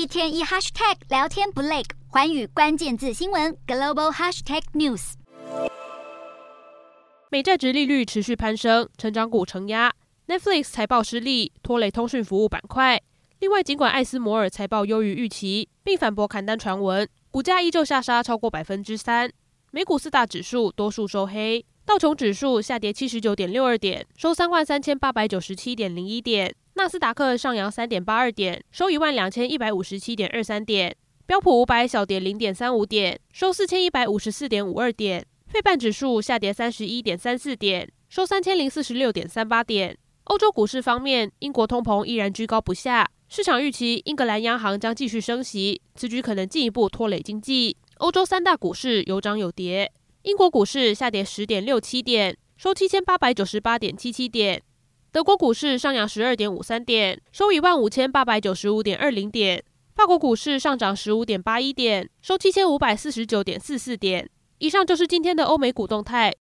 一天一 hashtag 聊天不累，环宇关键字新闻 global hashtag news。美债殖利率持续攀升，成长股承压。Netflix 财报失利，拖累通讯服务板块。另外，尽管艾斯摩尔财报优于预期，并反驳砍单传闻，股价依旧下杀超过百分之三。美股四大指数多数收黑，道琼指数下跌七十九点六二点，收三万三千八百九十七点零一点；纳斯达克上扬三点八二点，收一万两千一百五十七点二三点；标普五百小跌零点三五点，收四千一百五十四点五二点；费半指数下跌三十一点三四点，收三千零四十六点三八点。欧洲股市方面，英国通膨依然居高不下，市场预期英格兰央行将继续升息，此举可能进一步拖累经济。欧洲三大股市有涨有跌，英国股市下跌十点六七点，收七千八百九十八点七七点；德国股市上扬十二点五三点，收一万五千八百九十五点二零点；法国股市上涨十五点八一点，收七千五百四十九点四四点。以上就是今天的欧美股动态。